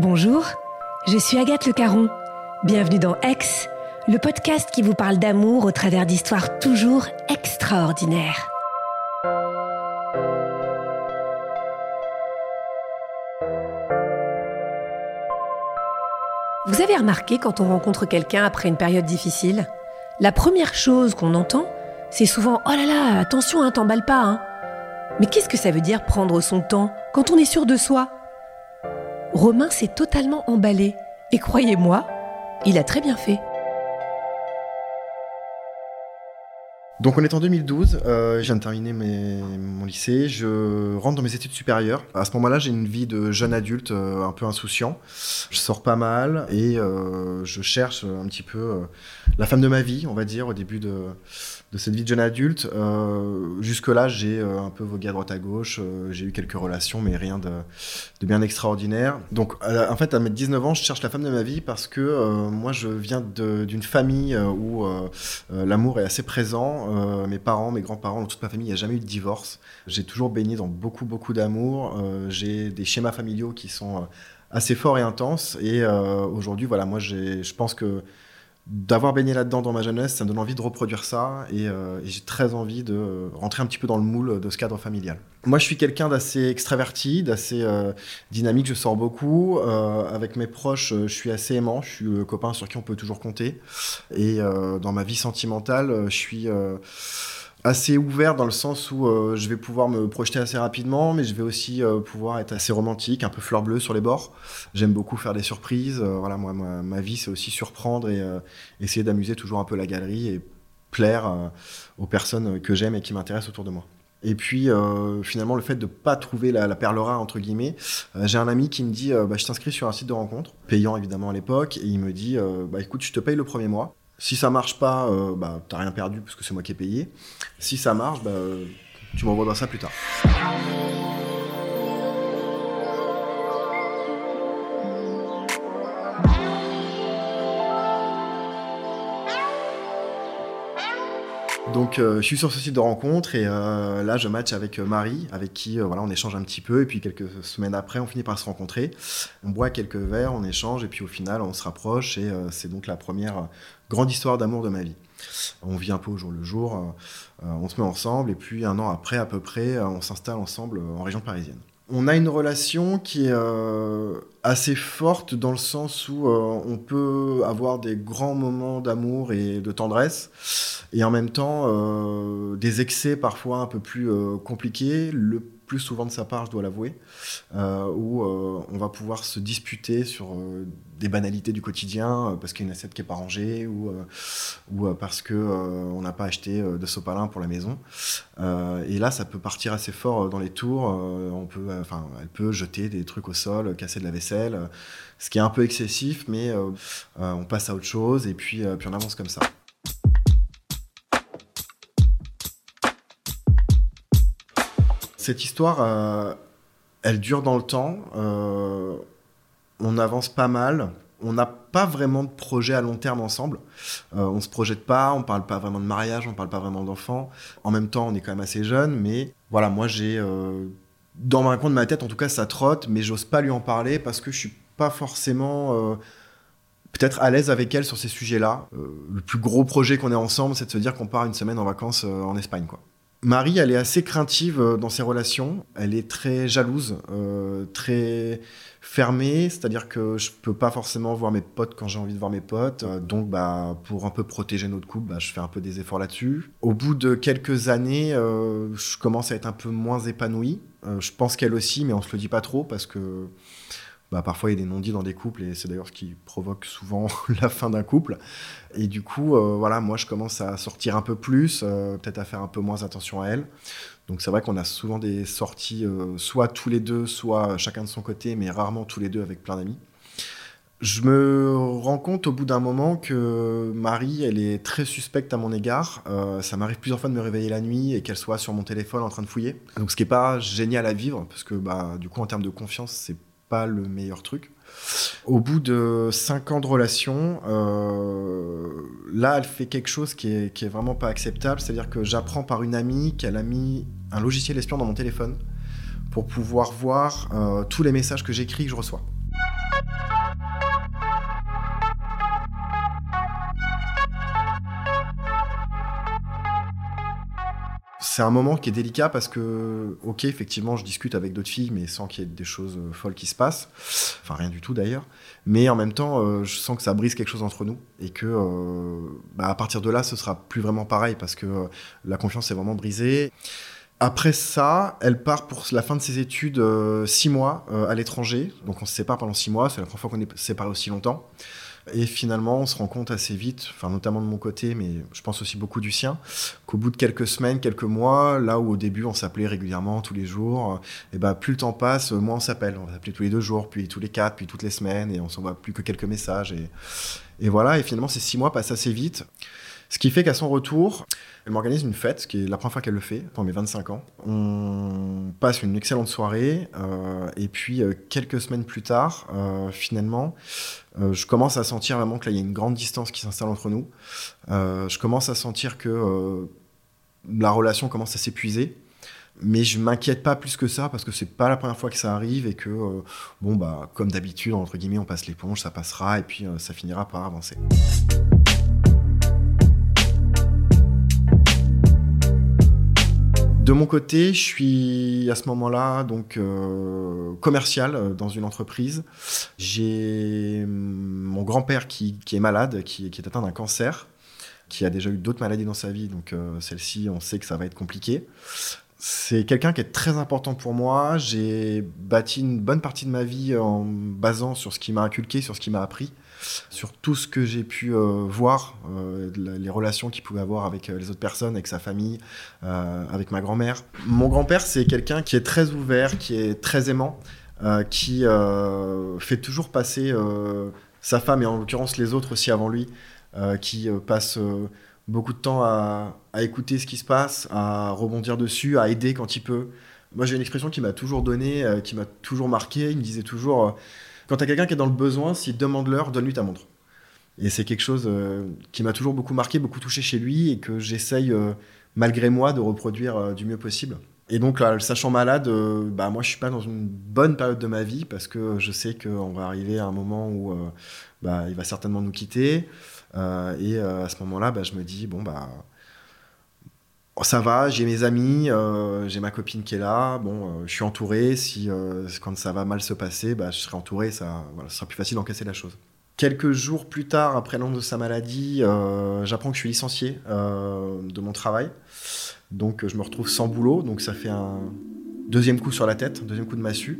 Bonjour, je suis Agathe Le Caron. Bienvenue dans Aix, le podcast qui vous parle d'amour au travers d'histoires toujours extraordinaires. Vous avez remarqué quand on rencontre quelqu'un après une période difficile, la première chose qu'on entend, c'est souvent Oh là là, attention, hein, t'emballe pas. Hein. Mais qu'est-ce que ça veut dire prendre son temps quand on est sûr de soi? Romain s'est totalement emballé. Et croyez-moi, il a très bien fait. Donc on est en 2012, euh, je viens de terminer mon lycée, je rentre dans mes études supérieures. À ce moment-là, j'ai une vie de jeune adulte euh, un peu insouciant. Je sors pas mal et euh, je cherche un petit peu euh, la femme de ma vie, on va dire, au début de, de cette vie de jeune adulte. Euh, Jusque-là, j'ai euh, un peu vogué à droite à gauche, j'ai eu quelques relations, mais rien de, de bien extraordinaire. Donc en fait, à mes 19 ans, je cherche la femme de ma vie parce que moi, je viens d'une famille où l'amour est assez présent. Euh, mes parents, mes grands-parents, toute ma famille, il n'y a jamais eu de divorce. J'ai toujours baigné dans beaucoup, beaucoup d'amour. Euh, j'ai des schémas familiaux qui sont euh, assez forts et intenses. Et aujourd'hui, voilà, moi, je pense que d'avoir baigné là-dedans dans ma jeunesse, ça me donne envie de reproduire ça. Et, euh, et j'ai très envie de rentrer un petit peu dans le moule de ce cadre familial. Moi, je suis quelqu'un d'assez extraverti, d'assez euh, dynamique. Je sors beaucoup. Euh, avec mes proches, je suis assez aimant. Je suis le copain sur qui on peut toujours compter. Et dans ma vie sentimentale, je suis assez ouvert dans le sens où euh, je vais pouvoir me projeter assez rapidement, mais je vais aussi euh, pouvoir être assez romantique, un peu fleur bleue sur les bords. J'aime beaucoup faire des surprises. Euh, voilà, moi, ma, vie, c'est aussi surprendre et essayer d'amuser toujours un peu la galerie et plaire aux personnes que j'aime et qui m'intéressent autour de moi. Et puis finalement le fait de pas trouver la, la perle rare entre guillemets, j'ai un ami qui me dit bah, je t'inscris sur un site de rencontre, payant évidemment à l'époque, et il me dit bah écoute je te paye le premier mois. Si ça marche pas, euh, bah t'as rien perdu parce que c'est moi qui ai payé. Si ça marche, bah tu m'envoies ça plus tard. Donc euh, je suis sur ce site de rencontre et euh, là je match avec euh, Marie, avec qui voilà on échange un petit peu et puis quelques semaines après on finit par se rencontrer. On boit quelques verres, on échange et puis au final on se rapproche et c'est donc la première grande histoire d'amour de ma vie. On vit un peu au jour le jour, on se met ensemble et puis un an après à peu près on s'installe ensemble en région parisienne. On a une relation qui est euh, assez forte dans le sens où euh, on peut avoir des grands moments d'amour et de tendresse et en même temps euh, des excès parfois un peu plus compliqués, plus souvent de sa part, je dois l'avouer, euh, où euh, on va pouvoir se disputer sur euh, des banalités du quotidien parce qu'il y a une assiette qui est pas rangée ou, ou parce que euh, on n'a pas acheté de sopalin pour la maison. Et là, ça peut partir assez fort dans les tours. on peut, enfin, elle peut jeter des trucs au sol, casser de la vaisselle, ce qui est un peu excessif, mais on passe à autre chose et puis, puis on avance comme ça. Cette histoire, euh, elle dure dans le temps. euh, on avance pas mal. On n'a pas vraiment de projet à long terme ensemble. Euh, on se projette pas, on parle pas vraiment de mariage, on parle pas vraiment d'enfants. En même temps, on est quand même assez jeune, mais voilà, moi j'ai dans un coin de ma tête, en tout cas, ça trotte, mais j'ose pas lui en parler parce que je suis pas forcément peut-être à l'aise avec elle sur ces sujets-là. Le plus gros projet qu'on ait ensemble, c'est de se dire qu'on part une semaine en vacances en Espagne, quoi. Marie, elle est assez craintive euh, dans ses relations. Elle est très jalouse, euh, très fermée, c'est-à-dire que je peux pas forcément voir mes potes quand j'ai envie de voir mes potes. Euh, donc, bah, pour un peu protéger notre couple, bah, je fais un peu des efforts là-dessus. Au bout de quelques années, je commence à être un peu moins épanoui. Je pense qu'elle aussi, mais on se le dit pas trop parce que bah, parfois il y a des non-dits dans des couples et c'est d'ailleurs ce qui provoque souvent la fin d'un couple. Et du coup, euh, voilà, moi je commence à sortir un peu plus, euh, peut-être à faire un peu moins attention à elle. Donc c'est vrai qu'on a souvent des sorties, soit tous les deux, soit chacun de son côté, mais rarement tous les deux avec plein d'amis. Je me rends compte au bout d'un moment que Marie, elle est très suspecte à mon égard. Euh, ça m'arrive plusieurs fois de me réveiller la nuit et qu'elle soit sur mon téléphone en train de fouiller. Donc ce qui est pas génial à vivre parce que bah du coup en termes de confiance, c'est pas le meilleur truc. Au bout de cinq ans de relation, euh, là, elle fait quelque chose qui est, qui est vraiment pas acceptable. C'est-à-dire que j'apprends par une amie qu'elle a mis un logiciel espion dans mon téléphone pour pouvoir voir euh, tous les messages que j'écris que je reçois. C'est un moment qui est délicat parce que, ok, effectivement, je discute avec d'autres filles, mais sans qu'il y ait des choses euh, folles qui se passent. Enfin, rien du tout d'ailleurs. Mais en même temps, euh, je sens que ça brise quelque chose entre nous et que, euh, bah, à partir de là, ce sera plus vraiment pareil parce que la confiance est vraiment brisée. Après ça, elle part pour la fin de ses études six mois à l'étranger. Donc on se sépare pendant six mois. C'est la première fois qu'on est séparés aussi longtemps. Et finalement, on se rend compte assez vite, enfin notamment de mon côté, mais je pense aussi beaucoup du sien, qu'au bout de quelques semaines, quelques mois, là où au début on s'appelait régulièrement tous les jours, et eh ben plus le temps passe, moins on s'appelle. On s'appelait tous les deux jours, puis tous les quatre, puis toutes les semaines, et on s'envoie plus que quelques messages. Et voilà, et finalement ces six mois passent assez vite. Ce qui fait qu'à son retour, elle m'organise une fête, ce qui est la première fois qu'elle le fait, pour mes 25 ans. On passe une excellente soirée, euh, et puis euh, quelques semaines plus tard, euh, finalement, je commence à sentir vraiment que là, il y a une grande distance qui s'installe entre nous. je commence à sentir que la relation commence à s'épuiser. Mais je m'inquiète pas plus que ça parce que c'est pas la première fois que ça arrive et que, bon, bah, comme d'habitude, entre guillemets, on passe l'éponge, ça passera et puis ça finira par avancer. De mon côté, je suis à ce moment-là donc euh, commercial euh, dans une entreprise. J'ai mon grand-père qui, est malade, qui, est atteint d'un cancer, qui a déjà eu d'autres maladies dans sa vie, donc euh, celle-ci, on sait que ça va être compliqué. C'est quelqu'un qui est très important pour moi. J'ai bâti une bonne partie de ma vie en basant sur ce qui m'a inculqué, sur ce qui m'a appris sur tout ce que j'ai pu euh, voir, euh, les relations qu'il pouvait avoir avec euh, les autres personnes, avec sa famille, avec ma grand-mère. Mon grand-père, c'est quelqu'un qui est très ouvert, qui est très aimant, qui fait toujours passer sa femme et en l'occurrence les autres aussi avant lui, qui passe beaucoup de temps à, écouter ce qui se passe, à rebondir dessus, à aider quand il peut. Moi, j'ai une expression qui m'a toujours donné, qui m'a toujours marqué. Il me disait toujours quand tu as quelqu'un qui est dans le besoin, s'il te demande l'heure, donne-lui ta montre. Et c'est quelque chose euh, qui m'a toujours beaucoup marqué, beaucoup touché chez lui et que j'essaye, euh, malgré moi, de reproduire euh, du mieux possible. Et donc, là, le sachant malade, bah, moi, je suis pas dans une bonne période de ma vie parce que je sais qu'on va arriver à un moment où bah, il va certainement nous quitter. et à ce moment-là, bah, je me dis, bon, bah ça va, j'ai mes amis, euh, j'ai ma copine qui est là. Bon, euh, je suis entouré. Si euh, quand ça va mal se passer, bah, je serai entouré. Ça, sera plus facile d'encaisser la chose. Quelques jours plus tard, après l'annonce de sa maladie, j'apprends que je suis licencié de mon travail. Donc, je me retrouve sans boulot. Donc, ça fait un deuxième coup sur la tête, deuxième coup de massue.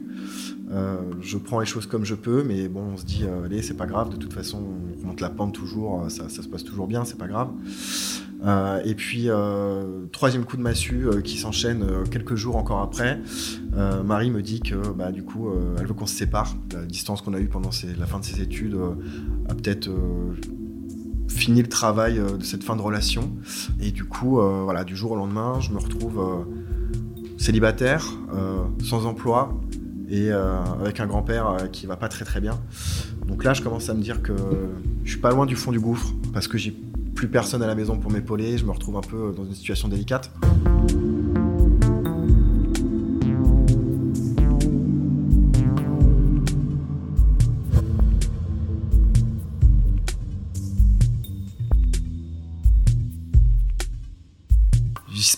je prends les choses comme je peux, mais bon, on se dit, allez, c'est pas grave. De toute façon, on remonte la pente toujours. Ça, ça se passe toujours bien, c'est pas grave. Euh, et puis, euh, troisième coup de massue euh, qui s'enchaîne quelques jours encore après. Marie me dit que bah, du coup, elle veut qu'on se sépare. La distance qu'on a eue pendant la fin de ses études a peut-être fini le travail de cette fin de relation. Et du coup, voilà, du jour au lendemain, je me retrouve célibataire, sans emploi et avec un grand-père qui va pas très très bien. Donc là, je commence à me dire que je suis pas loin du fond du gouffre parce que j'ai plus personne à la maison pour m'épauler, je me retrouve un peu dans une situation délicate.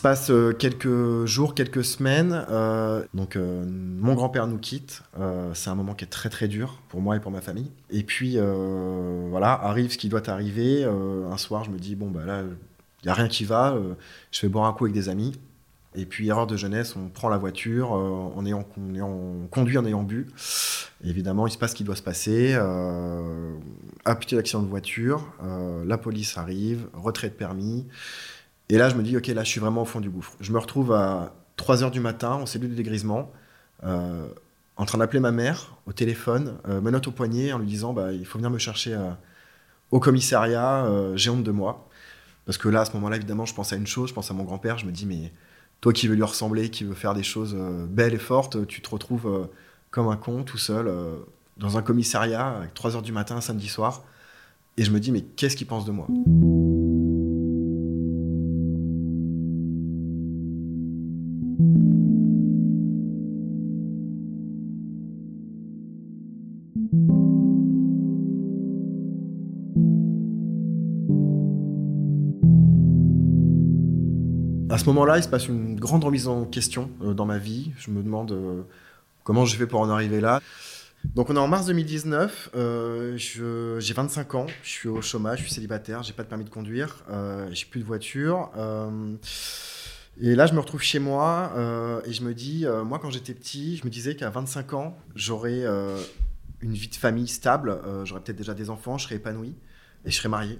Passe euh, quelques jours, quelques semaines. Euh, donc, euh, mon grand-père nous quitte. c'est un moment qui est très très dur pour moi et pour ma famille. Et puis, voilà, arrive ce qui doit arriver. un soir, je me dis bon bah là, il y a rien qui va. je vais boire un coup avec des amis. Et puis, erreur de jeunesse, on prend la voiture, euh, en on conduit en ayant bu. Évidemment, il se passe ce qui doit se passer. Euh, petit de voiture, la police arrive, retrait de permis. Et là, je me dis, ok, là, je suis vraiment au fond du gouffre. Je me retrouve à 3 heures du matin, en cellule de dégrisement, euh, en train d'appeler ma mère au téléphone, euh, menotte au poignet, en lui disant, bah, il faut venir me chercher euh, au commissariat, euh, j'ai honte de moi. Parce que là, à ce moment-là, évidemment, je pense à une chose, je pense à mon grand-père, je me dis, mais toi qui veux lui ressembler, qui veux faire des choses belles et fortes, tu te retrouves comme un con, tout seul, dans un commissariat, à 3 heures du matin, un samedi soir. Et je me dis, mais qu'est-ce qu'il pense de moi? Ce moment-là, il se passe une grande remise en question euh, dans ma vie. Je me demande euh, comment j'ai fait pour en arriver là. Donc on est en mars 2019, euh, j'ai 25 ans, je suis au chômage, je suis célibataire, j'ai pas de permis de conduire, j'ai plus de voiture. et là je me retrouve chez moi et je me dis, moi quand j'étais petit, je me disais qu'à 25 ans, j'aurais une vie de famille stable, j'aurais peut-être déjà des enfants, je serais épanoui et je serais marié.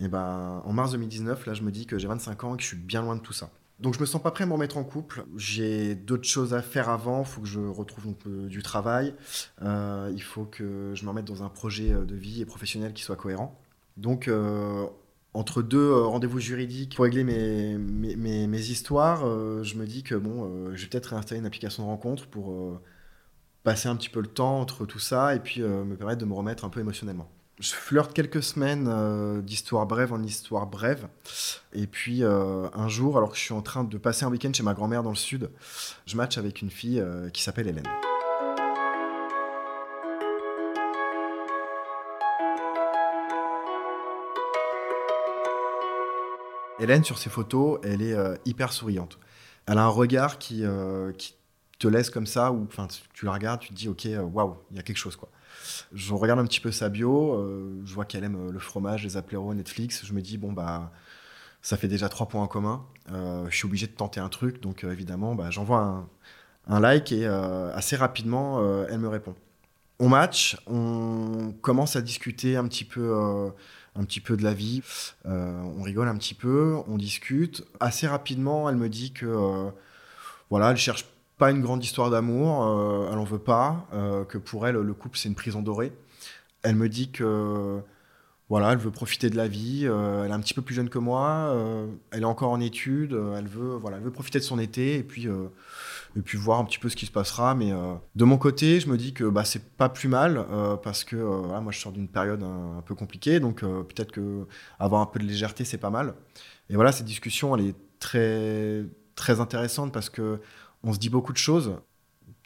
Et ben en mars 2019, là je me dis que j'ai 25 ans et que je suis bien loin de tout ça. Donc je me sens pas prêt à me remettre en couple. J'ai d'autres choses à faire avant. Il faut que je retrouve du travail. Euh, il faut que je me remette dans un projet euh, de vie et professionnel qui soit cohérent. Donc euh, entre deux rendez-vous juridiques pour régler mes, mes, histoires, je me dis que bon, je vais peut-être réinstaller une application de rencontre pour passer un petit peu le temps entre tout ça et puis me permettre de me remettre un peu émotionnellement. Je flirte quelques semaines euh, d'histoire brève en histoire brève. Et puis euh, un jour, alors que je suis en train de passer un week-end chez ma grand-mère dans le sud, je match avec une fille euh, qui s'appelle Hélène. Hélène, sur ses photos, elle est hyper souriante. Elle a un regard qui, qui te laisse comme ça, ou tu, la regardes, tu te dis, ok, waouh, il y a quelque chose quoi. Je regarde un petit peu sa bio, euh, je vois qu'elle aime euh, le fromage, les apéros, Netflix. Je me dis, bon, bah, ça fait déjà trois points en commun. Euh, je suis obligé de tenter un truc, donc évidemment, bah, j'envoie un, un like et assez rapidement, elle me répond. On match, on commence à discuter un petit peu, un petit peu de la vie, on rigole un petit peu, on discute. Assez rapidement, elle me dit que voilà, elle cherche pas une grande histoire d'amour, euh, elle en veut pas, euh, que pour elle, le couple c'est une prison dorée. Elle me dit que voilà, elle veut profiter de la vie. euh, elle est un petit peu plus jeune que moi. elle est encore en études. elle veut, voilà, elle veut profiter de son été et puis et puis voir un petit peu ce qui se passera. Mais de mon côté, je me dis que bah, c'est pas plus mal parce que voilà, moi je sors d'une période un, un peu compliquée, donc peut-être que avoir un peu de légèreté c'est pas mal. Et voilà, cette discussion, elle est très très intéressante parce que on se dit beaucoup de choses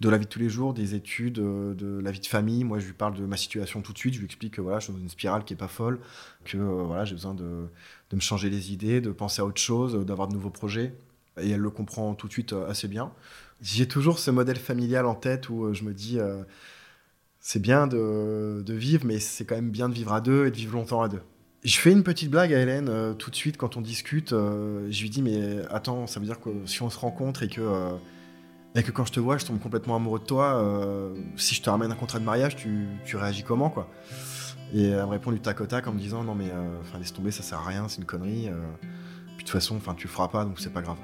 de la vie de tous les jours, des études, euh, de la vie de famille. Moi, je lui parle de ma situation tout de suite. Je lui explique que voilà, je suis dans une spirale qui est pas folle, que euh, voilà, j'ai besoin de, de me changer les idées, de penser à autre chose, euh, d'avoir de nouveaux projets. Et elle le comprend tout de suite assez bien. J'ai toujours ce modèle familial en tête où je me dis, c'est bien de, de vivre, mais c'est quand même bien de vivre à deux et de vivre longtemps à deux. Je fais une petite blague à Hélène tout de suite quand on discute. je lui dis, mais attends, ça veut dire que si on se rencontre et que et que quand je te vois, je tombe complètement amoureux de toi. euh, si je te ramène un contrat de mariage, tu, tu réagis comment, quoi? Et elle me répond du tac au tac en me disant non mais, euh, laisse tomber, ça sert à rien, c'est une connerie. euh, puis de toute façon, enfin tu le feras pas, donc c'est pas grave.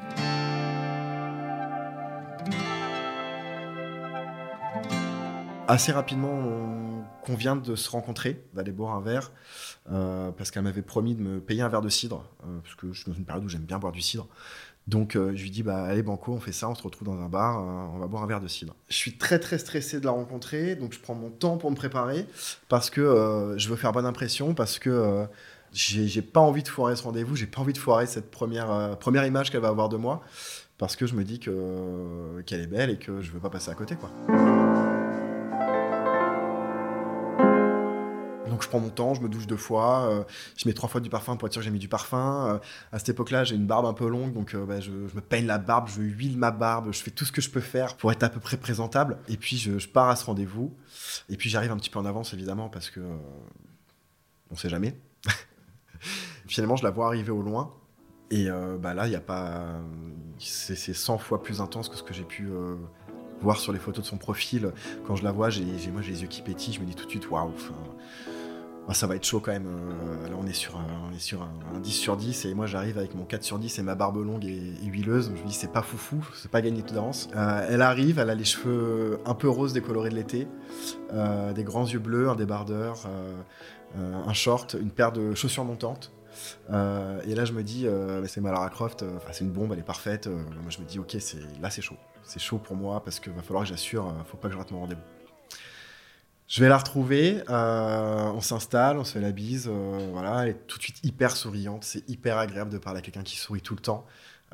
Assez rapidement, on convient de se rencontrer, d'aller boire un verre, parce qu'elle m'avait promis de me payer un verre de cidre, parce que je suis dans une période où j'aime bien boire du cidre. Donc euh, je lui dis bah allez banco, on fait ça, on se retrouve dans un bar, euh, on va boire un verre de cidre. Je suis très très stressé de la rencontrer, donc je prends mon temps pour me préparer parce que euh, je veux faire bonne impression, parce que j'ai pas envie de foirer ce rendez-vous, j'ai pas envie de foirer cette première première image qu'elle va avoir de moi, parce que je me dis que qu'elle est belle et que je veux pas passer à côté quoi. Donc je prends mon temps, je me douche deux fois, euh, je mets trois fois du parfum pour être sûr que j'ai mis du parfum. Euh, à cette époque-là, j'ai une barbe un peu longue, donc euh, bah, je, me peigne la barbe, je huile ma barbe, je fais tout ce que je peux faire pour être à peu près présentable. Et puis je, pars à ce rendez-vous. Et puis j'arrive un petit peu en avance, évidemment, parce que on sait jamais. Finalement, je la vois arriver au loin. Et bah là, il y a pas. C'est c'est 100 fois plus intense que ce que j'ai pu voir sur les photos de son profil. Quand je la vois, j'ai- moi j'ai les yeux qui pétillent. Je me dis tout de suite, waouh. Enfin, ah, ça va être chaud quand même. Euh, là, on est sur, un, on est sur un, un 10 sur 10 et moi j'arrive avec mon 4 sur 10 et ma barbe longue et, huileuse. Je me dis, c'est pas foufou, c'est pas gagné tout d'avance. Euh, elle arrive, elle a les cheveux un peu roses décolorés de l'été, euh, des grands yeux bleus, un débardeur, euh, un short, une paire de chaussures montantes. Et là, je me dis, euh, c'est Malara Croft, c'est une bombe, elle est parfaite. Moi, je me dis, ok, là, c'est chaud. C'est chaud pour moi parce qu'il va falloir que j'assure, faut pas que je rate mon rendez-vous. Je vais la retrouver, euh, on s'installe, on se fait la bise, euh, voilà, elle est tout de suite hyper souriante, c'est hyper agréable de parler à quelqu'un qui sourit tout le temps,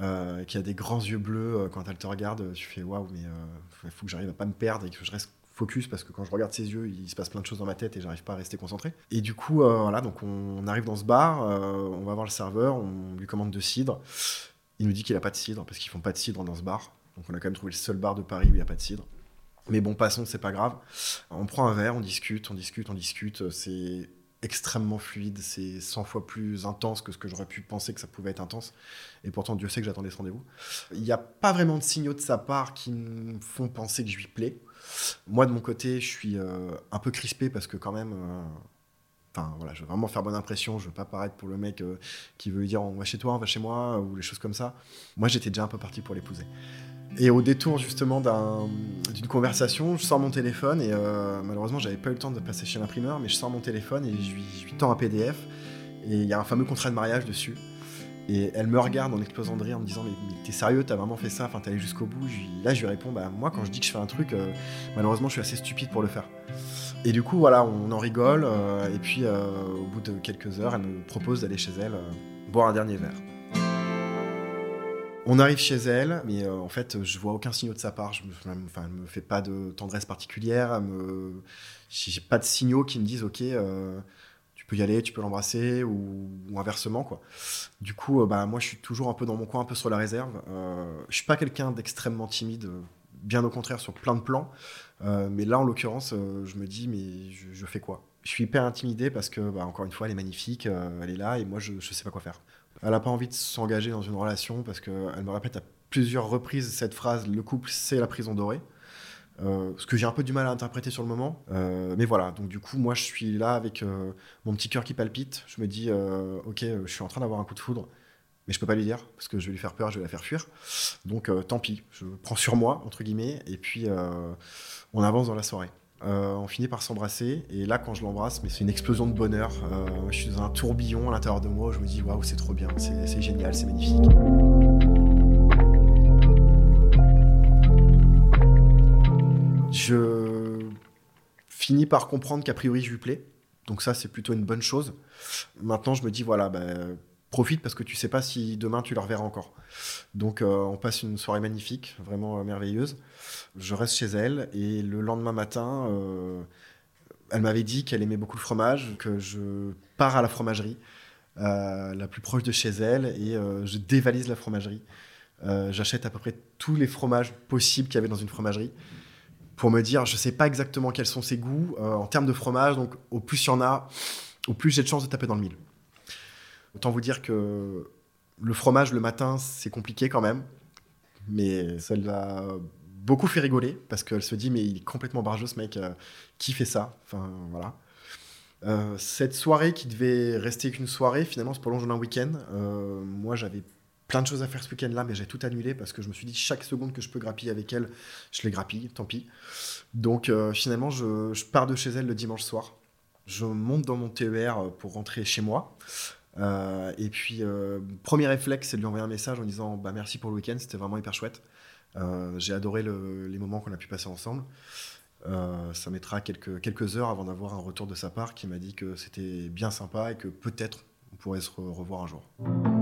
euh, qui a des grands yeux bleus quand elle te regarde, tu fais waouh, mais il faut que j'arrive à pas me perdre et que je reste focus parce que quand je regarde ses yeux, il se passe plein de choses dans ma tête et j'arrive pas à rester concentré. Et du coup, voilà, donc on arrive dans ce bar, on va voir le serveur, on lui commande de cidre. Il nous dit qu'il a pas de cidre parce qu'ils font pas de cidre dans ce bar. Donc on a quand même trouvé le seul bar de Paris où il n'y a pas de cidre. Mais bon, passons, c'est pas grave. On prend un verre, on discute, on discute, on discute. C'est extrêmement fluide, c'est 100 fois plus intense que ce que j'aurais pu penser que ça pouvait être intense. Et pourtant, Dieu sait que j'attendais ce rendez-vous. Il n'y a pas vraiment de signaux de sa part qui me font penser que je lui plais. Moi, de mon côté, je suis euh, un peu crispé parce que quand même... euh, Enfin voilà, je veux vraiment faire bonne impression, je veux pas paraître pour le mec euh, qui veut lui dire on va chez toi, on va chez moi, ou les choses comme ça. Moi j'étais déjà un peu parti pour l'épouser. Et au détour justement d'un- d'une conversation, je sors mon téléphone et euh, malheureusement j'avais pas eu le temps de passer chez l'imprimeur, mais je sors mon téléphone et je lui, je tends un PDF et il y a un fameux contrat de mariage dessus. Et elle me regarde en explosant de rire en me disant mais, t'es sérieux, t'as vraiment fait ça, enfin t'es allé jusqu'au bout. Là je lui réponds bah moi quand je dis que je fais un truc, euh, malheureusement je suis assez stupide pour le faire. Et du coup voilà, on en rigole euh, et puis au bout de quelques heures, elle me propose d'aller chez elle boire un dernier verre. On arrive chez elle, mais euh, en fait, je vois aucun signal de sa part. Je me, enfin, elle me fait pas de tendresse particulière. Elle me, j'ai pas de signaux qui me disent, ok, euh, tu peux y aller, tu peux l'embrasser ou, inversement quoi. Du coup, euh, bah moi, je suis toujours un peu dans mon coin, un peu sur la réserve. Je suis pas quelqu'un d'extrêmement timide, bien au contraire sur plein de plans. Mais là, en l'occurrence, je me dis, mais je, fais quoi? Je suis hyper intimidé parce que, bah, encore une fois, elle est magnifique, elle est là et moi, je, je sais pas quoi faire. Elle n'a pas envie de s'engager dans une relation parce qu'elle me répète à plusieurs reprises cette phrase le couple, c'est la prison dorée. Euh, ce que j'ai un peu du mal à interpréter sur le moment. Euh, mais voilà, donc du coup, moi, je suis là avec euh, mon petit cœur qui palpite. Je me dis, ok, je suis en train d'avoir un coup de foudre, mais je peux pas lui dire parce que je vais lui faire peur, je vais la faire fuir. Donc tant pis, je prends sur moi, entre guillemets, et puis on avance dans la soirée. Euh, on finit par s'embrasser, et là, quand je l'embrasse, mais c'est une explosion de bonheur. Euh, je suis dans un tourbillon à l'intérieur de moi. Je me dis, waouh, c'est trop bien, c'est c'est génial, c'est magnifique. Je finis par comprendre qu'a priori je lui plais. Donc ça, c'est plutôt une bonne chose. Maintenant, je me dis, voilà, bah, profite parce que tu sais pas si demain tu la reverras encore. Donc euh, on passe une soirée magnifique, vraiment euh, merveilleuse. Je reste chez elle et le lendemain matin, euh, elle m'avait dit qu'elle aimait beaucoup le fromage, que je pars à la fromagerie la plus proche de chez elle et je dévalise la fromagerie. J'achète à peu près tous les fromages possibles qu'il y avait dans une fromagerie pour me dire, je sais pas exactement quels sont ses goûts en termes de fromage, donc au plus il y en a, au plus j'ai de chances de taper dans le mille. Autant vous dire que le fromage le matin, c'est compliqué quand même, mais ça l'a beaucoup fait rigoler parce qu'elle se dit, mais il est complètement barjot ce mec, euh, qui fait ça? Enfin voilà. Euh, cette soirée qui devait rester qu'une soirée, finalement se prolonge en un week-end. Euh, moi j'avais plein de choses à faire ce week-end-là, mais j'ai tout annulé parce que je me suis dit chaque seconde que je peux grappiller avec elle, je les grappille, tant pis. Donc finalement, je pars de chez elle le dimanche soir. Je monte dans mon TER pour rentrer chez moi. Euh, et puis, euh, premier réflexe, c'est de lui envoyer un message en disant bah, merci pour le week-end, c'était vraiment hyper chouette. Euh, j'ai adoré le- les moments qu'on a pu passer ensemble. Ça mettra quelques, heures avant d'avoir un retour de sa part qui m'a dit que c'était bien sympa et que peut-être on pourrait se re- revoir un jour.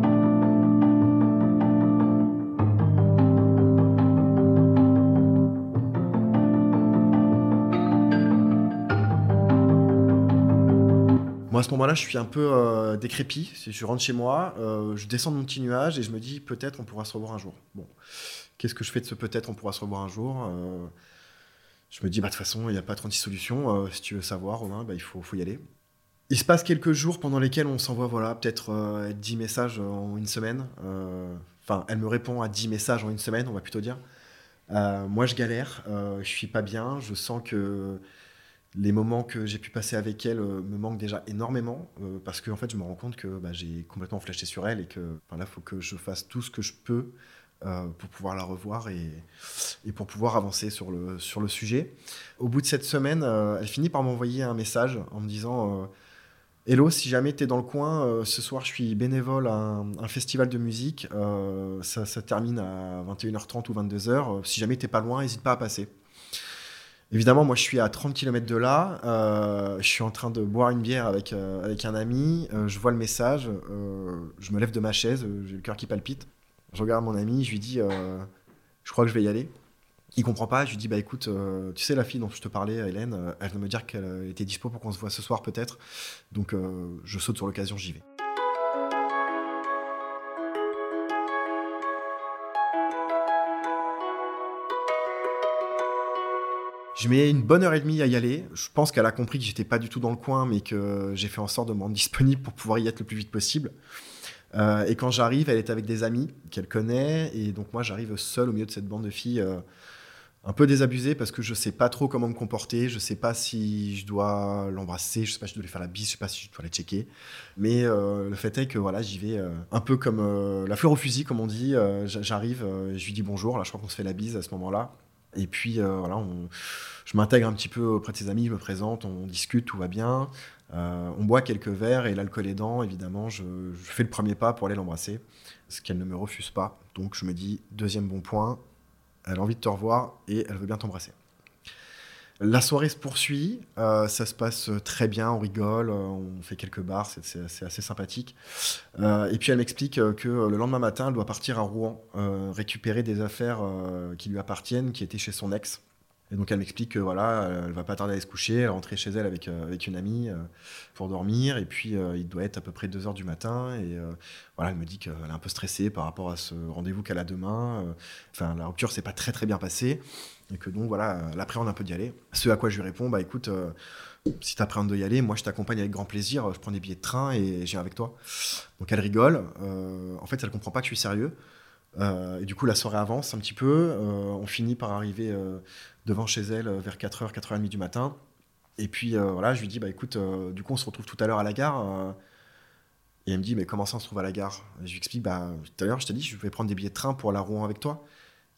À ce moment-là, je suis un peu euh, décrépit. Je rentre chez moi, euh, je descends de mon petit nuage et je me dis peut-être on pourra se revoir un jour. Bon, qu'est-ce que je fais de ce peut-être on pourra se revoir un jour Euh, Je me dis bah de toute façon il n'y a pas 36 solutions. Euh, si tu veux savoir, Romain, bah, il faut, faut y aller. Il se passe quelques jours pendant lesquels on s'envoie voilà, peut-être 10 messages en une semaine. Enfin, elle me répond à 10 messages en une semaine, on va plutôt dire. moi, je galère, je suis pas bien, je sens que les moments que j'ai pu passer avec elle euh, me manquent déjà énormément euh, parce que en fait je me rends compte que bah, j'ai complètement flashé sur elle et que là il faut que je fasse tout ce que je peux euh, pour pouvoir la revoir et, pour pouvoir avancer sur le, sujet. Au bout de cette semaine, elle finit par m'envoyer un message en me disant Hello, si jamais tu es dans le coin, ce soir je suis bénévole à un, festival de musique, ça, ça, termine à 21h30 ou 22h, si jamais t'es pas loin, n'hésite pas à passer. Évidemment, moi, je suis à 30 km de là. Euh, je suis en train de boire une bière avec, euh, avec un ami. Euh, je vois le message. je me lève de ma chaise. J'ai le cœur qui palpite. Je regarde mon ami. Je lui dis Je crois que je vais y aller. Il comprend pas. Je lui dis Bah écoute, tu sais, la fille dont je te parlais, Hélène, elle vient me dire qu'elle était dispo pour qu'on se voit ce soir, peut-être. Donc, je saute sur l'occasion. J'y vais. Je mets une bonne heure et demie à y aller. Je pense qu'elle a compris que j'étais pas du tout dans le coin, mais que j'ai fait en sorte de me rendre disponible pour pouvoir y être le plus vite possible. Euh, et quand j'arrive, elle est avec des amis qu'elle connaît, et donc moi j'arrive seul au milieu de cette bande de filles, euh, un peu désabusée parce que je sais pas trop comment me comporter, je sais pas si je dois l'embrasser, je sais pas si je dois lui faire la bise, je sais pas si je dois la checker. Mais euh, le fait est que voilà, j'y vais un peu comme la fleur au fusil, comme on dit. J'arrive, je lui dis bonjour, là je crois qu'on se fait la bise à ce moment-là. Et puis euh, je m'intègre un petit peu auprès de ses amis, je me présente, on discute, tout va bien. Euh, on boit quelques verres et l'alcool aidant, évidemment, je, fais le premier pas pour aller l'embrasser, ce qu'elle ne me refuse pas. Donc je me dis, deuxième bon point, elle a envie de te revoir et elle veut bien t'embrasser. La soirée se poursuit, euh, ça se passe très bien, on rigole, on fait quelques bars, c'est assez sympathique. Euh, et puis elle m'explique que le lendemain matin, elle doit partir à Rouen, euh, récupérer des affaires qui lui appartiennent, qui étaient chez son ex. Et donc elle m'explique que voilà, elle va pas tarder à se coucher, elle est rentrée chez elle avec, avec une amie pour dormir, et puis il doit être à peu près 2h du matin, et voilà, elle me dit qu'elle est un peu stressée par rapport à ce rendez-vous qu'elle a demain. Enfin, la rupture s'est pas très très bien passée et que donc voilà, elle appréhende un peu d'y aller. Ce à quoi je lui réponds, bah écoute, euh, si tu appréhendes d'y aller, moi je t'accompagne avec grand plaisir, je prends des billets de train et j'ai avec toi. Donc elle rigole, euh, en fait elle comprend pas que je suis sérieux. Euh, et du coup la soirée avance un petit peu, on finit par arriver devant chez elle vers 4h, 4h30 du matin. Et puis voilà, je lui dis, bah écoute, du coup on se retrouve tout à l'heure à la gare. et elle me dit, mais comment ça on se trouve à la gare? Je lui explique, bah tout à l'heure je t'ai dit, je vais prendre des billets de train pour à Rouen avec toi.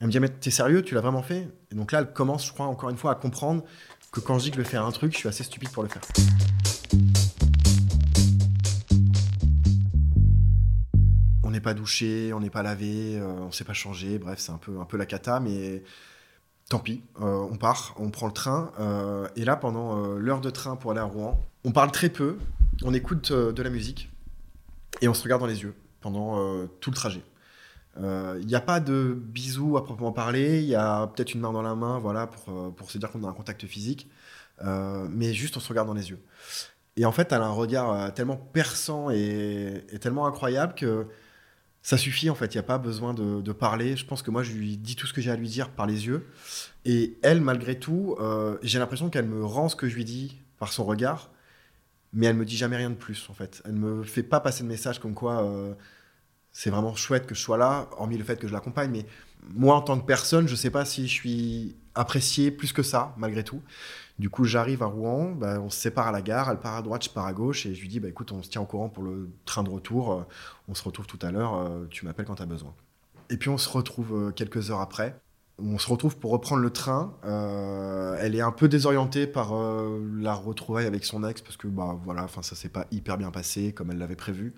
Elle me dit, mais t'es sérieux, tu l'as vraiment fait? Et donc là, elle commence, je crois, encore une fois, à comprendre que quand je dis que je vais faire un truc, je suis assez stupide pour le faire. N'est pas douché, on n'est pas lavé, euh, on ne s'est pas changé, bref, c'est un peu, un peu la cata, mais tant pis, euh, on part, on prend le train, euh, et là, pendant l'heure de train pour aller à Rouen, on parle très peu, on écoute de la musique, et on se regarde dans les yeux pendant tout le trajet. Il n'y a pas de bisous à proprement parler, il y a peut-être une main dans la main, voilà, pour, pour se dire qu'on a un contact physique, mais juste on se regarde dans les yeux. Et en fait, elle a un regard tellement perçant et, tellement incroyable que ça suffit en fait, il n'y a pas besoin de, parler. Je pense que moi, je lui dis tout ce que j'ai à lui dire par les yeux. Et elle, malgré tout, j'ai l'impression qu'elle me rend ce que je lui dis par son regard, mais elle me dit jamais rien de plus en fait. Elle me fait pas passer de message comme quoi c'est vraiment chouette que je sois là, hormis le fait que je l'accompagne. Mais moi, en tant que personne, je ne sais pas si je suis apprécié plus que ça, malgré tout. Du coup, j'arrive à Rouen, bah, on se sépare à la gare, elle part à droite, je pars à gauche, et je lui dis, bah, écoute, on se tient au courant pour le train de retour, euh, on se retrouve tout à l'heure, euh, tu m'appelles quand tu as besoin. Et puis on se retrouve euh, quelques heures après, on se retrouve pour reprendre le train. Elle est un peu désorientée par la retrouvaille avec son ex parce que bah voilà, enfin ça s'est pas hyper bien passé comme elle l'avait prévu.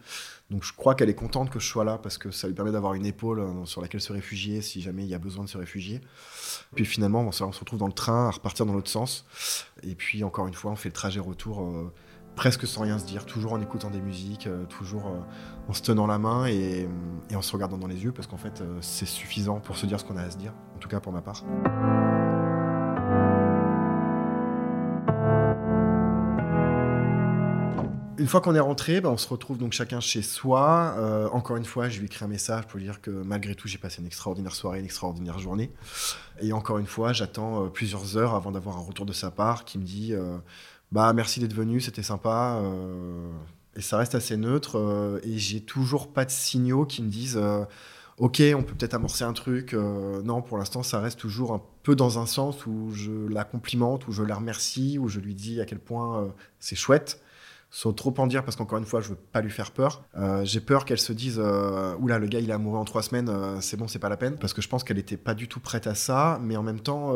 Donc je crois qu'elle est contente que je sois là parce que ça lui permet d'avoir une épaule euh, sur laquelle se réfugier si jamais il y a besoin de se réfugier. Puis finalement, on se retrouve dans le train à repartir dans l'autre sens. Et puis encore une fois, on fait le trajet retour presque sans rien se dire, toujours en écoutant des musiques, euh, toujours euh, en se tenant la main et, en se regardant dans les yeux, parce qu'en fait, euh, c'est suffisant pour se dire ce qu'on a à se dire, en tout cas pour ma part. Une fois qu'on est rentré, bah, on se retrouve donc chacun chez soi. encore une fois, je lui écris un message pour lui dire que malgré tout, j'ai passé une extraordinaire soirée, une extraordinaire journée. Et encore une fois, j'attends plusieurs heures avant d'avoir un retour de sa part qui me dit bah merci d'être venu, c'était sympa. et ça reste assez neutre. et j'ai toujours pas de signaux qui me disent ok, on peut peut-être amorcer un truc. non, pour l'instant, ça reste toujours un peu dans un sens où je la complimente, où je la remercie, où je lui dis à quel point c'est chouette sans trop en dire parce qu'encore une fois, je veux pas lui faire peur. Euh, j'ai peur qu'elle se dise euh, oula, le gars il est amoureux en trois semaines, euh, c'est bon, c'est pas la peine. Parce que je pense qu'elle était pas du tout prête à ça, mais en même temps,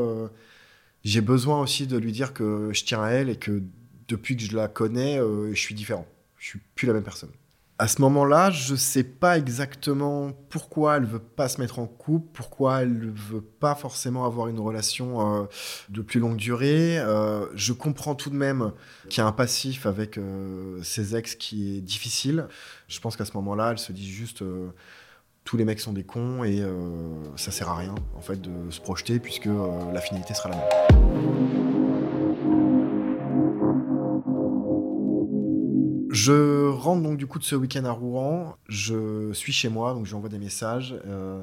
j'ai besoin aussi de lui dire que je tiens à elle et que depuis que je la connais, je suis différent. Je suis plus la même personne à ce moment-là, je ne sais pas exactement pourquoi elle veut pas se mettre en couple, pourquoi elle ne veut pas forcément avoir une relation euh, de plus longue durée. Euh, je comprends tout de même qu'il y a un passif avec euh, ses ex qui est difficile. Je pense qu'à ce moment-là, elle se dit juste tous les mecs sont des cons et ça sert à rien en fait de se projeter puisque la finalité sera la même. Je rentre donc du coup de ce week-end à Rouen. Je suis chez moi, donc j'envoie des messages. Euh,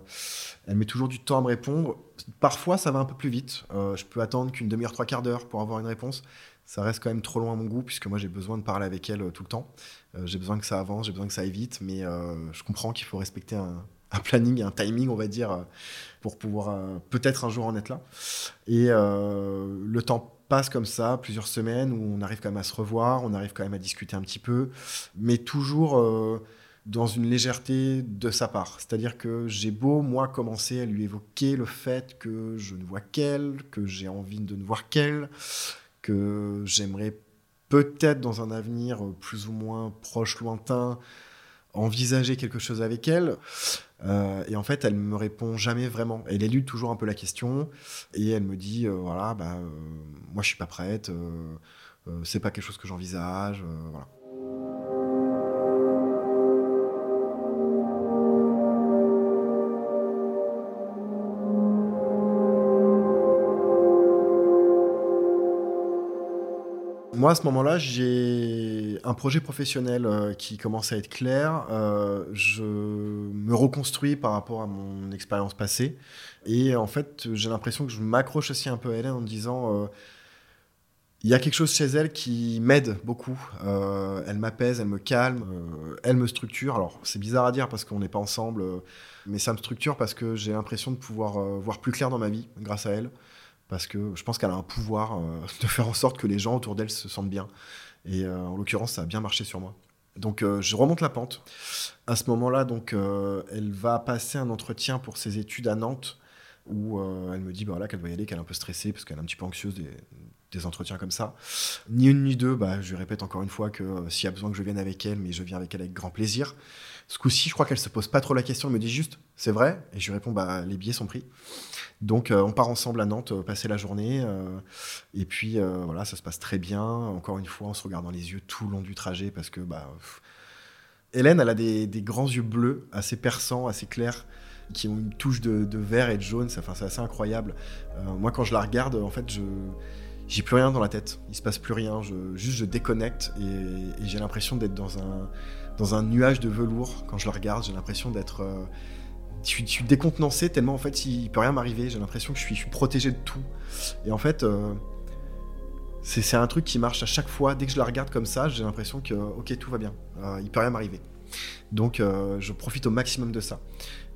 elle met toujours du temps à me répondre. Parfois, ça va un peu plus vite. Euh, je peux attendre qu'une demi-heure, trois quarts d'heure pour avoir une réponse. Ça reste quand même trop loin à mon goût, puisque moi j'ai besoin de parler avec elle euh, tout le temps. j'ai besoin que ça avance, j'ai besoin que ça aille vite, mais je comprends qu'il faut respecter un, un, planning, un timing, on va dire, pour pouvoir peut-être un jour en être là. Et le temps passe comme ça, plusieurs semaines, où on arrive quand même à se revoir, on arrive quand même à discuter un petit peu, mais toujours euh, dans une légèreté de sa part. C'est-à-dire que j'ai beau, moi, commencer à lui évoquer le fait que je ne vois qu'elle, que j'ai envie de ne voir qu'elle, que j'aimerais peut-être dans un avenir plus ou moins proche, lointain, envisager quelque chose avec elle. Euh, et en fait, elle me répond jamais vraiment. Elle élude toujours un peu la question et elle me dit euh, voilà, bah, euh, moi je suis pas prête, c'est pas quelque chose que j'envisage, voilà. Moi, à ce moment-là, j'ai un projet professionnel euh, qui commence à être clair. Euh, je me reconstruis par rapport à mon expérience passée. Et en fait, j'ai l'impression que je m'accroche aussi un peu à Hélène en me disant... Euh, il y a quelque chose chez elle qui m'aide beaucoup. elle m'apaise, elle me calme, elle me structure. Alors, c'est bizarre à dire parce qu'on n'est pas ensemble, mais ça me structure parce que j'ai l'impression de pouvoir voir plus clair dans ma vie grâce à elle parce que je pense qu'elle a un pouvoir euh, de faire en sorte que les gens autour d'elle se sentent bien. Et euh, en l'occurrence, ça a bien marché sur moi. Donc euh, je remonte la pente. À ce moment-là, donc elle va passer un entretien pour ses études à Nantes, où elle me dit bah, voilà, qu'elle va y aller, qu'elle est un peu stressée parce qu'elle est un petit peu anxieuse des, entretiens comme ça. Ni une ni deux, bah, je répète encore une fois que s'il y a besoin que je vienne avec elle, mais je viens avec elle avec grand plaisir. Ce coup-ci, je crois qu'elle se pose pas trop la question, elle me dit juste c'est vrai, et je lui réponds bah les billets sont pris. Donc euh, on part ensemble à Nantes, euh, passer la journée, euh, et puis voilà, ça se passe très bien. Encore une fois, on se regarde dans les yeux tout le long du trajet parce que bah, Hélène, elle a des, grands yeux bleus, assez perçants, assez clairs, qui ont une touche de, vert et de jaune. Enfin, c'est assez incroyable. moi, quand je la regarde, en fait, je j'ai plus rien dans la tête. Il se passe plus rien. Je, juste, je déconnecte et, j'ai l'impression d'être dans un dans un nuage de velours. Quand je la regarde, j'ai l'impression d'être je suis, décontenancé tellement en fait il peut rien m'arriver. J'ai l'impression que je suis, protégé de tout. Et en fait, euh, c'est un truc qui marche à chaque fois. Dès que je la regarde comme ça, j'ai l'impression que ok tout va bien, euh, il peut rien m'arriver. Donc euh, je profite au maximum de ça.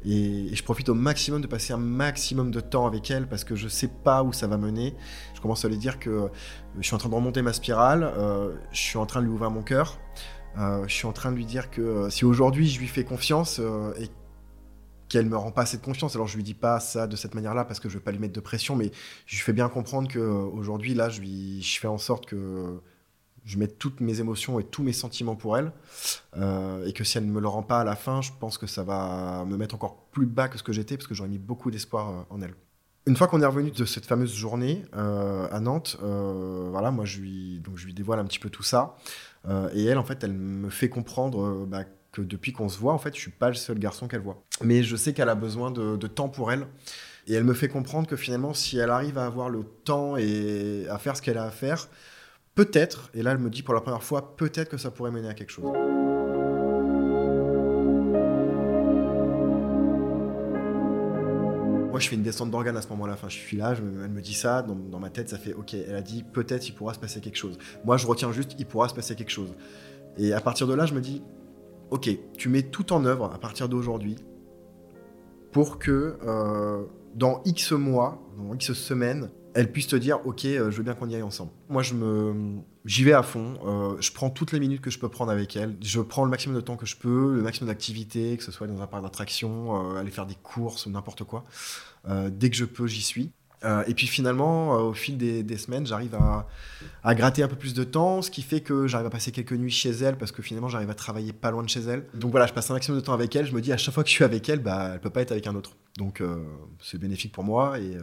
Et, je profite au maximum de passer un maximum de temps avec elle parce que je sais pas où ça va mener. Je commence à lui dire que je suis en train de remonter ma spirale, je suis en train de lui ouvrir mon cœur. je suis en train de lui dire que si aujourd'hui je lui fais confiance et qu'elle me rend pas assez de confiance. Alors je lui dis pas ça de cette manière-là parce que je veux pas lui mettre de pression, mais je lui fais bien comprendre que euh, aujourd'hui là, je, lui, je fais en sorte que je mette toutes mes émotions et tous mes sentiments pour elle, euh, et que si elle ne me le rend pas à la fin, je pense que ça va me mettre encore plus bas que ce que j'étais parce que j'aurais mis beaucoup d'espoir euh, en elle. Une fois qu'on est revenu de cette fameuse journée à Nantes, voilà, moi je lui, donc je lui dévoile un petit peu tout ça, et elle en fait, elle me fait comprendre bah, que depuis qu'on se voit, en fait, je suis pas le seul garçon qu'elle voit. Mais je sais qu'elle a besoin de, temps pour elle. Et elle me fait comprendre que finalement, si elle arrive à avoir le temps et à faire ce qu'elle a à faire, peut-être, et là elle me dit pour la première fois, peut-être que ça pourrait mener à quelque chose. Moi, je fais une descente d'organes à ce moment-là. Enfin, je suis là, elle me dit ça. Dans, dans ma tête, ça fait OK. Elle a dit peut-être il pourra se passer quelque chose. Moi, je retiens juste il pourra se passer quelque chose. Et à partir de là, je me dis OK, tu mets tout en œuvre à partir d'aujourd'hui pour que euh, dans X mois, dans X semaines, elle puisse te dire OK, euh, je veux bien qu'on y aille ensemble. Moi, je me, j'y vais à fond. euh, je prends toutes les minutes que je peux prendre avec elle. Je prends le maximum de temps que je peux, le maximum d'activités, que ce soit dans un parc d'attractions, euh, aller faire des courses ou n'importe quoi. Dès que je peux, j'y suis. Euh, et puis finalement, euh, au fil des, semaines, j'arrive à, gratter un peu plus de temps, ce qui fait que j'arrive à passer quelques nuits chez elle parce que finalement, j'arrive à travailler pas loin de chez elle. Donc voilà, je passe un maximum de temps avec elle. Je me dis à chaque fois que je suis avec elle, bah, elle peut pas être avec un autre. Donc euh, c'est bénéfique pour moi et,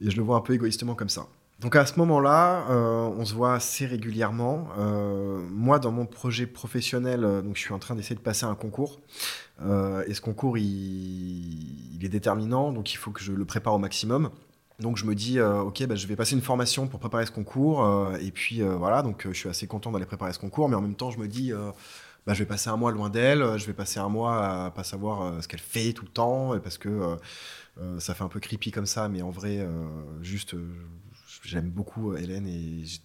et je le vois un peu égoïstement comme ça. Donc à ce moment-là, on se voit assez régulièrement. Moi, dans mon projet professionnel, donc je suis en train d'essayer de passer un concours. Et ce concours, il est déterminant, donc il faut que je le prépare au maximum. Donc je me dis, euh, ok, bah, je vais passer une formation pour préparer ce concours. euh, et puis euh, voilà, donc je suis assez content d'aller préparer ce concours. Mais en même temps, je me dis, bah, je vais passer un mois loin d'elle. Je vais passer un mois à pas savoir ce qu'elle fait tout le temps. Parce que ça fait un peu creepy comme ça. Mais en vrai, juste, j'aime beaucoup Hélène et j'ai-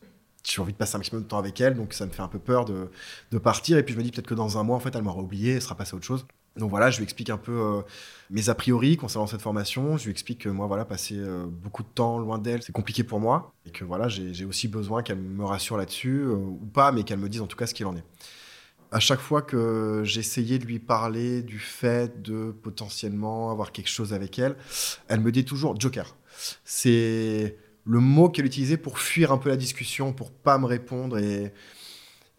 envie de passer un maximum de temps avec elle. Donc ça me fait un peu peur de, de partir. Et puis je me dis peut-être que dans un mois, en fait, elle m'aura oublié, elle sera passée à autre chose. Donc voilà, je lui explique un peu euh, mes a priori concernant cette formation. Je lui explique que moi, voilà, passer euh, beaucoup de temps loin d'elle, c'est compliqué pour moi. Et que voilà, j'ai aussi besoin qu'elle me rassure là-dessus, euh, ou pas, mais qu'elle me dise en tout cas ce qu'il en est. À chaque fois que j'essayais de lui parler du fait de potentiellement avoir quelque chose avec elle, elle me dit toujours Joker. C'est le mot qu'elle utilisait pour fuir un peu la discussion, pour pas me répondre et,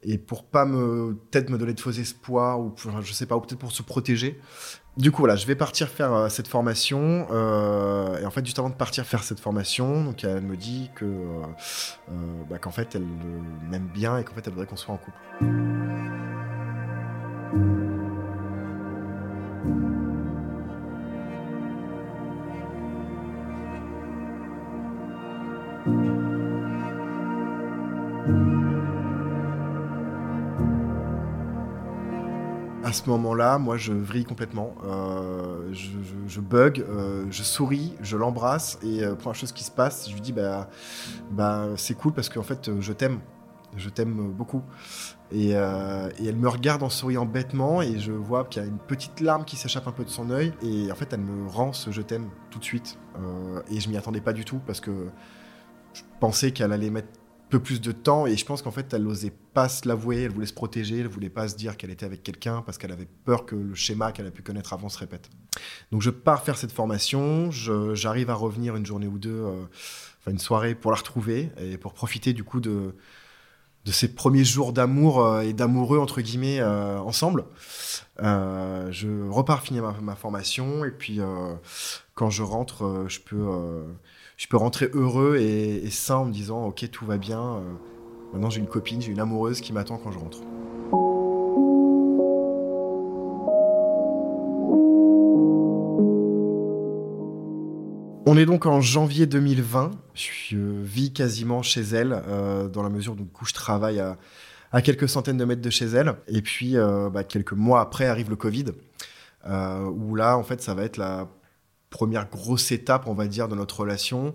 et pour pas me peut-être me donner de faux espoirs ou je sais pas ou peut-être pour se protéger. Du coup voilà, je vais partir faire euh, cette formation euh, et en fait juste avant de partir faire cette formation, donc elle me dit que euh, bah, qu'en fait elle m'aime bien et qu'en fait elle voudrait qu'on soit en couple. Ce moment-là, moi, je vrille complètement. Euh, je, bug, euh, je souris, je l'embrasse et euh, première chose qui se passe, je lui dis bah, bah c'est cool parce qu'en fait, euh, je t'aime, je t'aime beaucoup. Et, et elle me regarde en souriant bêtement et je vois qu'il y a une petite larme qui s'échappe un peu de son œil et en fait, elle me rend ce je t'aime tout de suite. Et je m'y attendais pas du tout parce que je pensais qu'elle allait mettre peu plus de temps. Et je pense qu'en fait elle n'osait pas se l'avouer, elle voulait se protéger, elle voulait pas se dire qu'elle était avec quelqu'un parce qu'elle avait peur que le schéma qu'elle a pu connaître avant se répète. Donc je pars faire cette formation, j'arrive à revenir une journée ou deux, euh, enfin une soirée pour la retrouver et pour profiter du coup de de ces premiers jours d'amour euh, et d'amoureux entre guillemets euh, ensemble. Je repars finir ma, ma formation. Et puis quand je rentre, je peux je peux rentrer heureux et, sain en me disant ok tout va bien. euh, maintenant j'ai une copine, j'ai une amoureuse qui m'attend quand je rentre. On est donc en janvier 2020. Je euh, vis quasiment chez elle, euh, dans la mesure où je travaille à, quelques centaines de mètres de chez elle. Et puis, bah, quelques mois après arrive le Covid, où là, en fait, ça va être la première grosse étape, on va dire, de notre relation,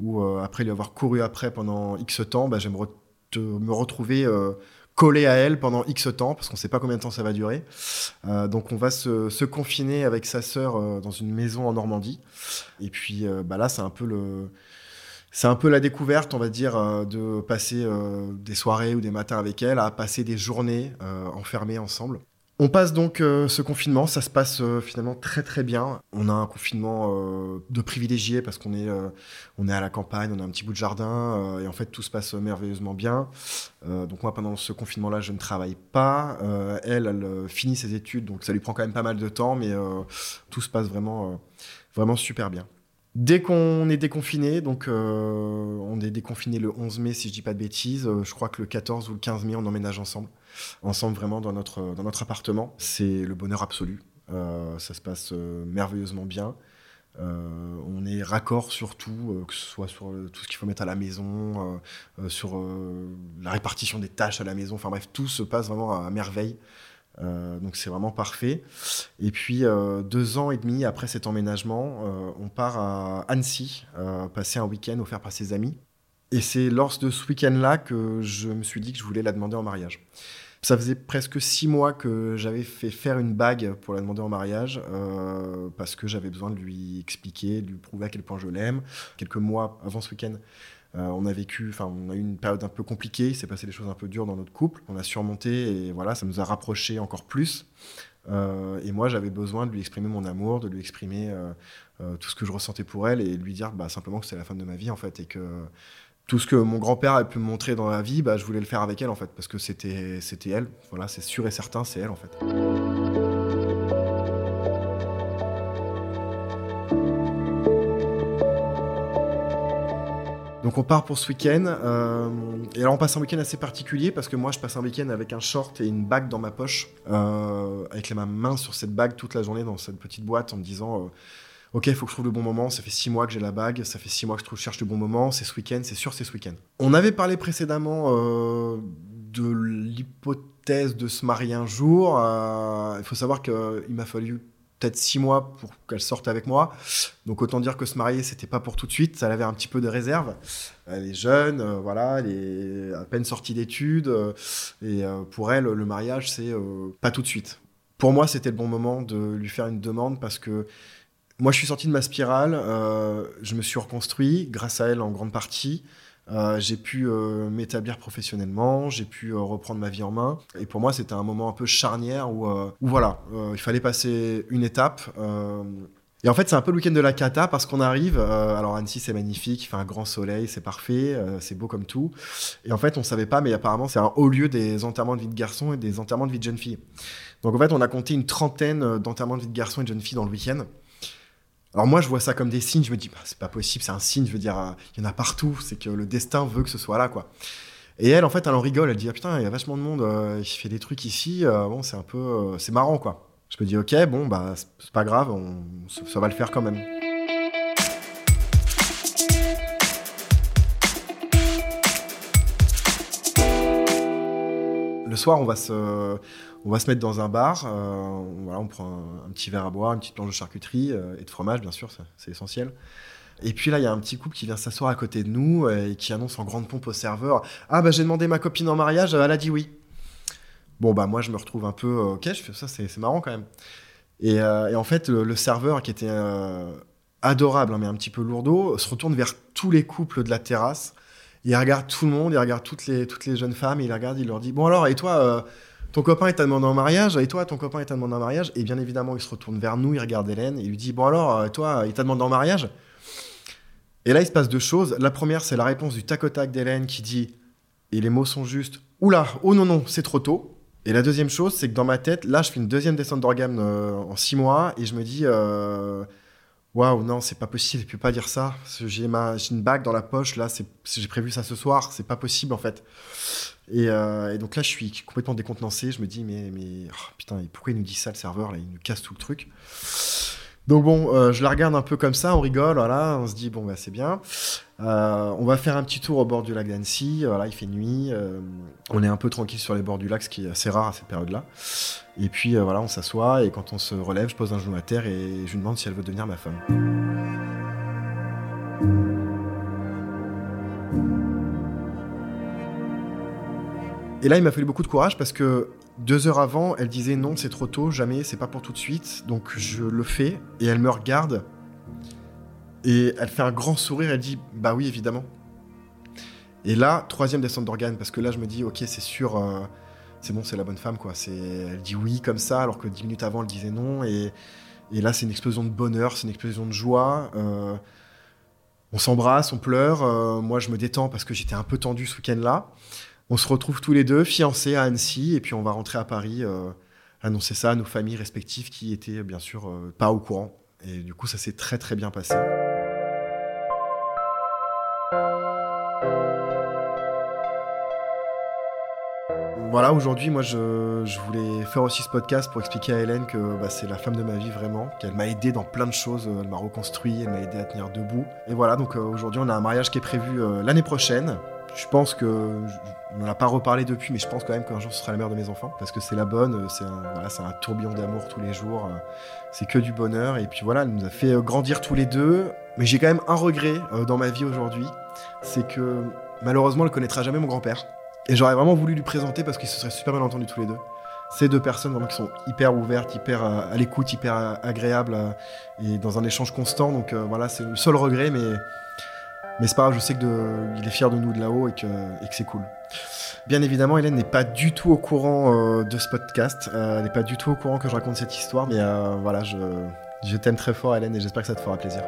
où euh, après lui avoir couru après pendant X temps, bah, j'aimerais me retrouver euh, collé à elle pendant X temps, parce qu'on ne sait pas combien de temps ça va durer. Euh, donc on va se, se confiner avec sa sœur euh, dans une maison en Normandie. Et puis euh, bah là, c'est un peu le... C'est un peu la découverte, on va dire, euh, de passer des soirées ou des matins avec elle, à passer des journées enfermés ensemble. On passe donc euh, ce confinement, ça se passe euh, finalement très très bien. On a un confinement euh, de privilégié parce qu'on est, est à la campagne, on a un petit bout de jardin et en fait tout se passe merveilleusement bien. Donc moi pendant ce confinement-là je ne travaille pas. Elle, elle finit ses études donc ça lui prend quand même pas mal de temps mais tout se passe vraiment, vraiment super bien. Dès qu'on est déconfiné, donc on est déconfiné le 11 mai si je dis pas de bêtises, je crois que le 14 ou le 15 mai on emménage ensemble ensemble vraiment dans notre, dans notre appartement. C'est le bonheur absolu. Euh, ça se passe euh, merveilleusement bien. Euh, on est raccord sur tout, que ce soit sur tout ce qu'il faut mettre à la maison, sur la répartition des tâches à la maison. Enfin bref, tout se passe vraiment à merveille. Donc c'est vraiment parfait. Et puis deux ans et demi après cet emménagement, on part à Annecy, passer un week-end offert par ses amis. Et c'est lors de ce week-end-là que je me suis dit que je voulais la demander en mariage. Ça faisait presque six mois que j'avais fait faire une bague pour la demander en mariage, euh, parce que j'avais besoin de lui expliquer, de lui prouver à quel point je l'aime. Quelques mois avant ce week-end, euh, on a vécu, enfin, on a eu une période un peu compliquée, il s'est passé des choses un peu dures dans notre couple. On a surmonté et voilà, ça nous a rapprochés encore plus. Euh, et moi, j'avais besoin de lui exprimer mon amour, de lui exprimer tout ce que je ressentais pour elle et lui dire bah, simplement que c'était la femme de ma vie en fait et que tout ce que mon grand-père a pu me montrer dans la vie, bah, je voulais le faire avec elle en fait, parce que c'était, elle. Voilà, c'est sûr et certain, c'est elle en fait. Donc on part pour ce week-end. Euh, et alors on passe un week-end assez particulier parce que moi je passe un week-end avec un short et une bague dans ma poche, euh, avec ma main sur cette bague toute la journée dans cette petite boîte en me disant euh, Ok, il faut que je trouve le bon moment. Ça fait six mois que j'ai la bague. Ça fait six mois que je, trouve, cherche le bon moment. C'est ce week-end. C'est sûr, c'est ce week-end. On avait parlé précédemment euh, de l'hypothèse de se marier un jour. Euh, il faut savoir qu'il m'a fallu peut-être six mois pour qu'elle sorte avec moi. Donc autant dire que se marier, c'était pas pour tout de suite. Ça avait un petit peu de réserve. Elle est jeune, euh, voilà, elle est à peine sortie d'études. et pour elle, le mariage, c'est pas tout de suite. Pour moi, c'était le bon moment de lui faire une demande parce que moi, je suis sorti de ma spirale, euh, je me suis reconstruit grâce à elle en grande partie. Euh, j'ai pu euh, m'établir professionnellement, j'ai pu reprendre ma vie en main. Et pour moi, c'était un moment un peu charnière où, où voilà, il fallait passer une étape. et en fait, c'est un peu le week-end de la cata parce qu'on arrive. alors, Annecy, c'est magnifique, il fait un grand soleil, c'est parfait, c'est beau comme tout. Et en fait, on savait pas, mais apparemment, c'est un haut lieu des enterrements de vie de garçons et des enterrements de vie de jeunes filles. Donc, en fait, on a compté une trentaine d'enterrements de vie de garçons et de jeunes filles dans le week-end. Alors moi, je vois ça comme des signes. Je me dis, bah, c'est pas possible, c'est un signe. Je veux dire, euh, il y en a partout. C'est que le destin veut que ce soit là, quoi. Et elle, en fait, elle en rigole. Elle dit, ah, putain, il y a vachement de monde. Euh, fait des trucs ici. Euh, bon, c'est un peu, c'est marrant, quoi. Je me dis, ok, bon, bah, c'est pas grave. On, ça va le faire quand même. Le soir, on va se on va se mettre dans un bar, euh, voilà, on prend un, petit verre à boire, une petite planche de charcuterie euh, et de fromage, bien sûr, c'est essentiel. Et puis là, il y a un petit couple qui vient s'asseoir à côté de nous euh, et qui annonce en grande pompe au serveur Ah, bah j'ai demandé ma copine en mariage, elle a dit oui. Bon, bah moi, je me retrouve un peu Ok, je fais ça, c'est marrant quand même. Et, en fait, le, serveur qui était adorable, hein, mais un petit peu lourdeau, se retourne vers tous les couples de la terrasse. Il regarde tout le monde, il regarde toutes les, toutes les jeunes femmes, il regarde, il leur dit Bon, alors, et toi ton copain, il t'a demandé en mariage, et toi, ton copain, il t'a demandé en mariage. Et bien évidemment, il se retourne vers nous, il regarde Hélène, et il lui dit Bon, alors, euh, toi, il t'a demandé en mariage? Et là, il se passe deux choses. La première, c'est la réponse du tac au tac d'Hélène qui dit Et les mots sont justes Oula, oh non, non, c'est trop tôt. Et la deuxième chose, c'est que dans ma tête, là, je fais une deuxième descente d'organe euh, en six mois, et je me dis euh, Waouh, non, c'est pas possible, il peut pas dire ça. J'ai une bague dans la poche, là, j'ai prévu ça ce soir, c'est pas possible en fait. Euh, et, donc là, je suis complètement décontenancé. Je me dis, mais, mais oh, putain, pourquoi il nous dit ça, le serveur là Il nous casse tout le truc. Donc bon, euh, je la regarde un peu comme ça, on rigole, voilà, on se dit, bon, bah c'est bien. Euh, on va faire un petit tour au bord du lac d'Annecy. Voilà, il fait nuit. on est un peu tranquille sur les bords du lac, ce qui est assez rare à cette période-là. Et puis voilà, on s'assoit et quand on se relève, je pose un genou à terre et je lui demande si elle veut devenir ma femme. Et là, il m'a fallu beaucoup de courage parce que deux heures avant, elle disait non, c'est trop tôt, jamais, c'est pas pour tout de suite. Donc je le fais et elle me regarde et elle fait un grand sourire. Elle dit bah oui, évidemment. Et là, troisième descente d'organes parce que là, je me dis ok, c'est sûr, euh, c'est bon, c'est la bonne femme quoi. C'est, elle dit oui comme ça alors que dix minutes avant, elle disait non et, là, c'est une explosion de bonheur, c'est une explosion de joie. Euh, on s'embrasse, on pleure. Euh, moi, je me détends parce que j'étais un peu tendu ce week-end-là. On se retrouve tous les deux, fiancés à Annecy, et puis on va rentrer à Paris, euh, annoncer ça à nos familles respectives qui étaient bien sûr euh, pas au courant. Et du coup, ça s'est très très bien passé. Voilà, aujourd'hui, moi, je, voulais faire aussi ce podcast pour expliquer à Hélène que bah, c'est la femme de ma vie vraiment, qu'elle m'a aidé dans plein de choses, elle m'a reconstruit, elle m'a aidé à tenir debout. Et voilà, donc euh, aujourd'hui, on a un mariage qui est prévu l'année prochaine. Je pense que on n'en a pas reparlé depuis, mais je pense quand même qu'un jour ce sera la mère de mes enfants parce que c'est la bonne. C'est un, tourbillon d'amour tous les jours. C'est que du bonheur. Et puis voilà, elle nous a fait grandir tous les deux. Mais j'ai quand même un regret dans ma vie aujourd'hui, c'est que malheureusement elle connaîtra jamais mon grand-père. Et j'aurais vraiment voulu lui présenter parce qu'ils se seraient super bien entendus tous les deux. Ces deux personnes vraiment qui sont hyper ouvertes, hyper à, l'écoute, hyper agréables et dans un échange constant. Donc voilà, c'est le seul regret, mais mais c'est pas grave, je sais qu'il est fier de nous de là-haut et que, c'est cool. Bien évidemment, Hélène n'est pas du tout au courant euh, de ce podcast. Euh, elle n'est pas du tout au courant que je raconte cette histoire. Mais euh, voilà, je t'aime très fort, Hélène, et j'espère que ça te fera plaisir.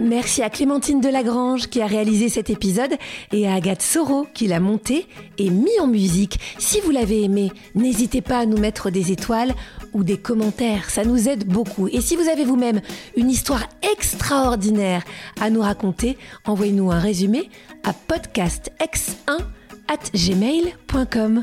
Merci à Clémentine Delagrange qui a réalisé cet épisode et à Agathe Soro qui l'a monté et mis en musique. Si vous l'avez aimé, n'hésitez pas à nous mettre des étoiles ou des commentaires, ça nous aide beaucoup. Et si vous avez vous-même une histoire extraordinaire à nous raconter, envoyez-nous un résumé à podcastx1 at gmail.com.